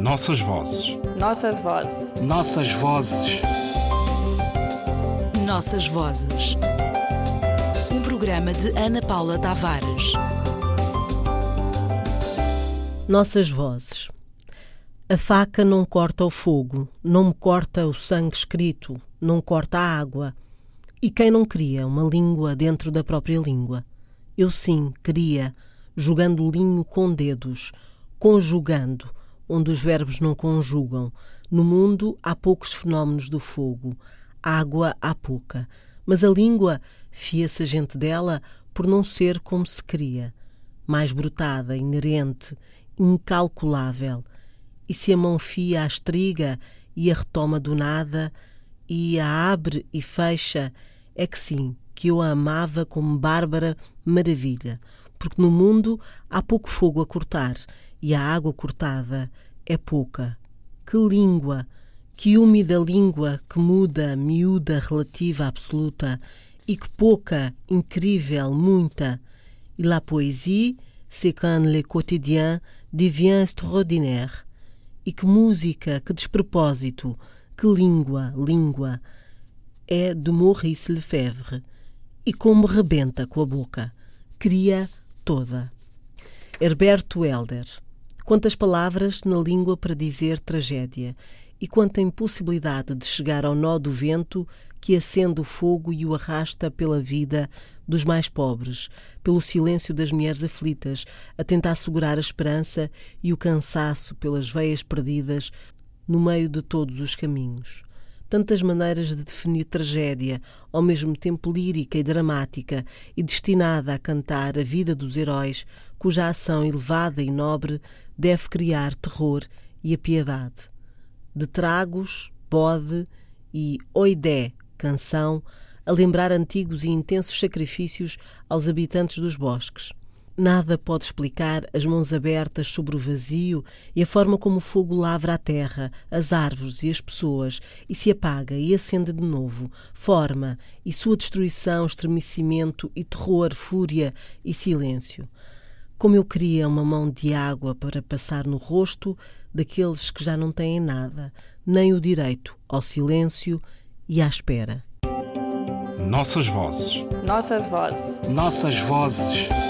Nossas vozes. Nossas vozes. Nossas vozes. Nossas vozes. Um programa de Ana Paula Tavares. Nossas vozes. A faca não corta o fogo, não me corta o sangue escrito, não corta a água. E quem não cria uma língua dentro da própria língua? Eu sim queria, jogando linho com dedos, conjugando, onde os verbos não conjugam. No mundo há poucos fenómenos do fogo, água há pouca, mas a língua fia-se a gente dela por não ser como se queria, mais brotada, inerente, incalculável. E se a mão fia a estriga e a retoma do nada, e a abre e fecha, é que sim, que eu a amava como bárbara maravilha, porque no mundo há pouco fogo a cortar e a água cortada é pouca. Que língua! Que úmida língua que muda, miúda, relativa, absoluta, e que pouca, incrível, muita. E la poésie, c'est quand le quotidien devient extraordinaire. E que música, que despropósito, que língua, língua. É de Maurice Lefebvre. E como rebenta com a boca. Cria toda. Herberto Helder. Quantas palavras na língua para dizer tragédia, e quanta impossibilidade de chegar ao nó do vento que acende o fogo e o arrasta pela vida dos mais pobres, pelo silêncio das mulheres aflitas, a tentar segurar a esperança e o cansaço pelas veias perdidas no meio de todos os caminhos. Tantas maneiras de definir tragédia, ao mesmo tempo lírica e dramática, e destinada a cantar a vida dos heróis, cuja ação elevada e nobre deve criar terror e a piedade. De tragos, bode e oidé, canção, a lembrar antigos e intensos sacrifícios aos habitantes dos bosques. Nada pode explicar as mãos abertas sobre o vazio e a forma como o fogo lavra a terra, as árvores e as pessoas e se apaga e acende de novo, forma e sua destruição, estremecimento e terror, fúria e silêncio. Como eu queria uma mão de água para passar no rosto daqueles que já não têm nada, nem o direito ao silêncio e à espera. Nossas vozes. Nossas vozes. Nossas vozes.